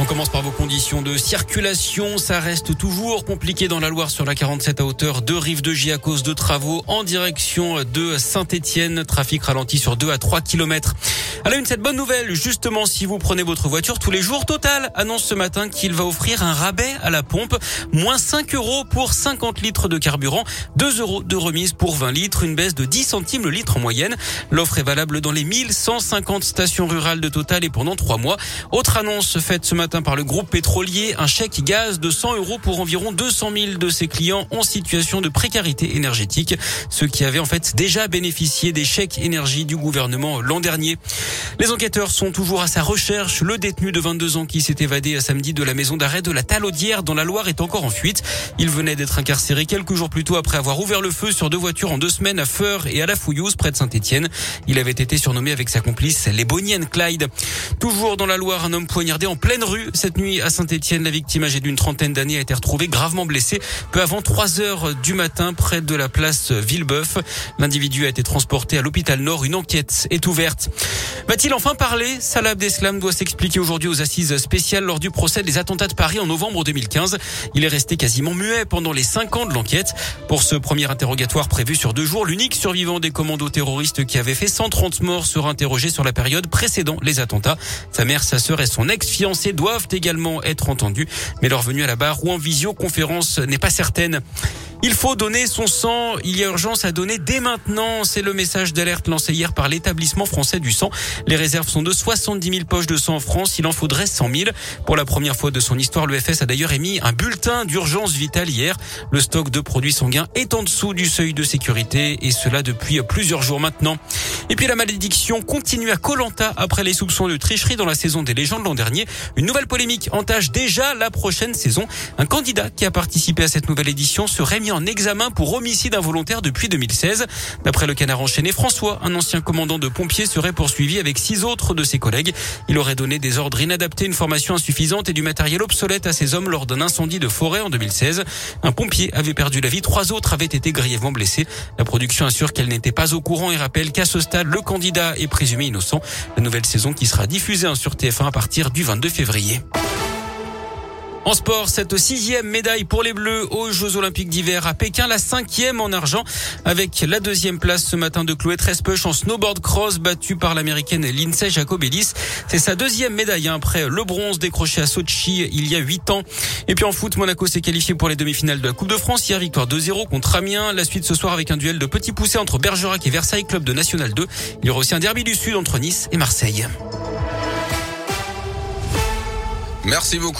On commence par vos conditions de circulation. Ça reste toujours compliqué dans la Loire sur la 47 à hauteur de Rive de J à cause de travaux en direction de Saint-Étienne. Trafic ralenti sur 2 à 3 kilomètres. À la une, cette bonne nouvelle, justement, si vous prenez votre voiture tous les jours, Total annonce ce matin qu'il va offrir un rabais à la pompe, moins 5 euros pour 50 litres de carburant, 2 euros de remise pour 20 litres, une baisse de 10 centimes le litre en moyenne. L'offre est valable dans les 1150 stations rurales de Total et pendant 3 mois. Autre annonce faite ce matin par le groupe pétrolier, un chèque gaz de 100 euros pour environ 200 000 de ses clients en situation de précarité énergétique, ceux qui avaient en fait déjà bénéficié des chèques énergie du gouvernement l'an dernier. Les enquêteurs sont toujours à sa recherche. Le détenu de 22 ans qui s'est évadé à samedi de la maison d'arrêt de la Talaudière dans la Loire est encore en fuite. Il venait d'être incarcéré quelques jours plus tôt après avoir ouvert le feu sur deux voitures en deux semaines à Feur et à la Fouillouse près de Saint-Etienne. Il avait été surnommé avec sa complice les Bonniennes Clyde. Toujours dans la Loire, un homme poignardé en pleine rue cette nuit à Saint-Etienne. La victime âgée d'une trentaine d'années a été retrouvée gravement blessée peu avant 3 heures du matin près de la place Villebeuf. L'individu a été transporté à l'hôpital Nord. Une enquête est ouverte. Va-t-il enfin parler? Salah Abdeslam doit s'expliquer aujourd'hui aux assises spéciales lors du procès des attentats de Paris en novembre 2015. Il est resté quasiment muet pendant les cinq ans de l'enquête. Pour ce premier interrogatoire prévu sur deux jours, l'unique survivant des commandos terroristes qui avait fait 130 morts sera interrogé sur la période précédant les attentats. Sa mère, sa sœur et son ex-fiancé doivent également être entendus, mais leur venue à la barre ou en visioconférence n'est pas certaine. Il faut donner son sang. Il y a urgence à donner dès maintenant. C'est le message d'alerte lancé hier par l'établissement français du sang. Les réserves sont de 70 000 poches de sang en France. Il en faudrait 100 000. Pour la première fois de son histoire, l'EFS a d'ailleurs émis un bulletin d'urgence vitale hier. Le stock de produits sanguins est en dessous du seuil de sécurité et cela depuis plusieurs jours maintenant. Et puis la malédiction continue à Colanta après les soupçons de tricherie dans la saison des légendes l'an dernier. Une nouvelle polémique entache déjà la prochaine saison. Un candidat qui a participé à cette nouvelle édition serait mis en examen pour homicide involontaire depuis 2016. D'après le canard enchaîné, François, un ancien commandant de pompiers, serait poursuivi avec six autres de ses collègues. Il aurait donné des ordres inadaptés, une formation insuffisante et du matériel obsolète à ses hommes lors d'un incendie de forêt en 2016. Un pompier avait perdu la vie, trois autres avaient été grièvement blessés. La production assure qu'elle n'était pas au courant et rappelle qu'à ce stade, le candidat est présumé innocent. La nouvelle saison qui sera diffusée sur TF1 à partir du 22 février. En sport, cette sixième médaille pour les Bleus aux Jeux Olympiques d'hiver à Pékin, la cinquième en argent avec la deuxième place ce matin de Chloé Trespech en snowboard cross battue par l'américaine Lindsay Jacobellis. C'est sa deuxième médaille hein, après le bronze décroché à Sochi il y a huit ans. Et puis en foot, Monaco s'est qualifié pour les demi-finales de la Coupe de France. Hier, victoire 2-0 contre Amiens. La suite ce soir avec un duel de petits poussés entre Bergerac et Versailles, club de National 2. Il y aura aussi un derby du Sud entre Nice et Marseille. Merci beaucoup.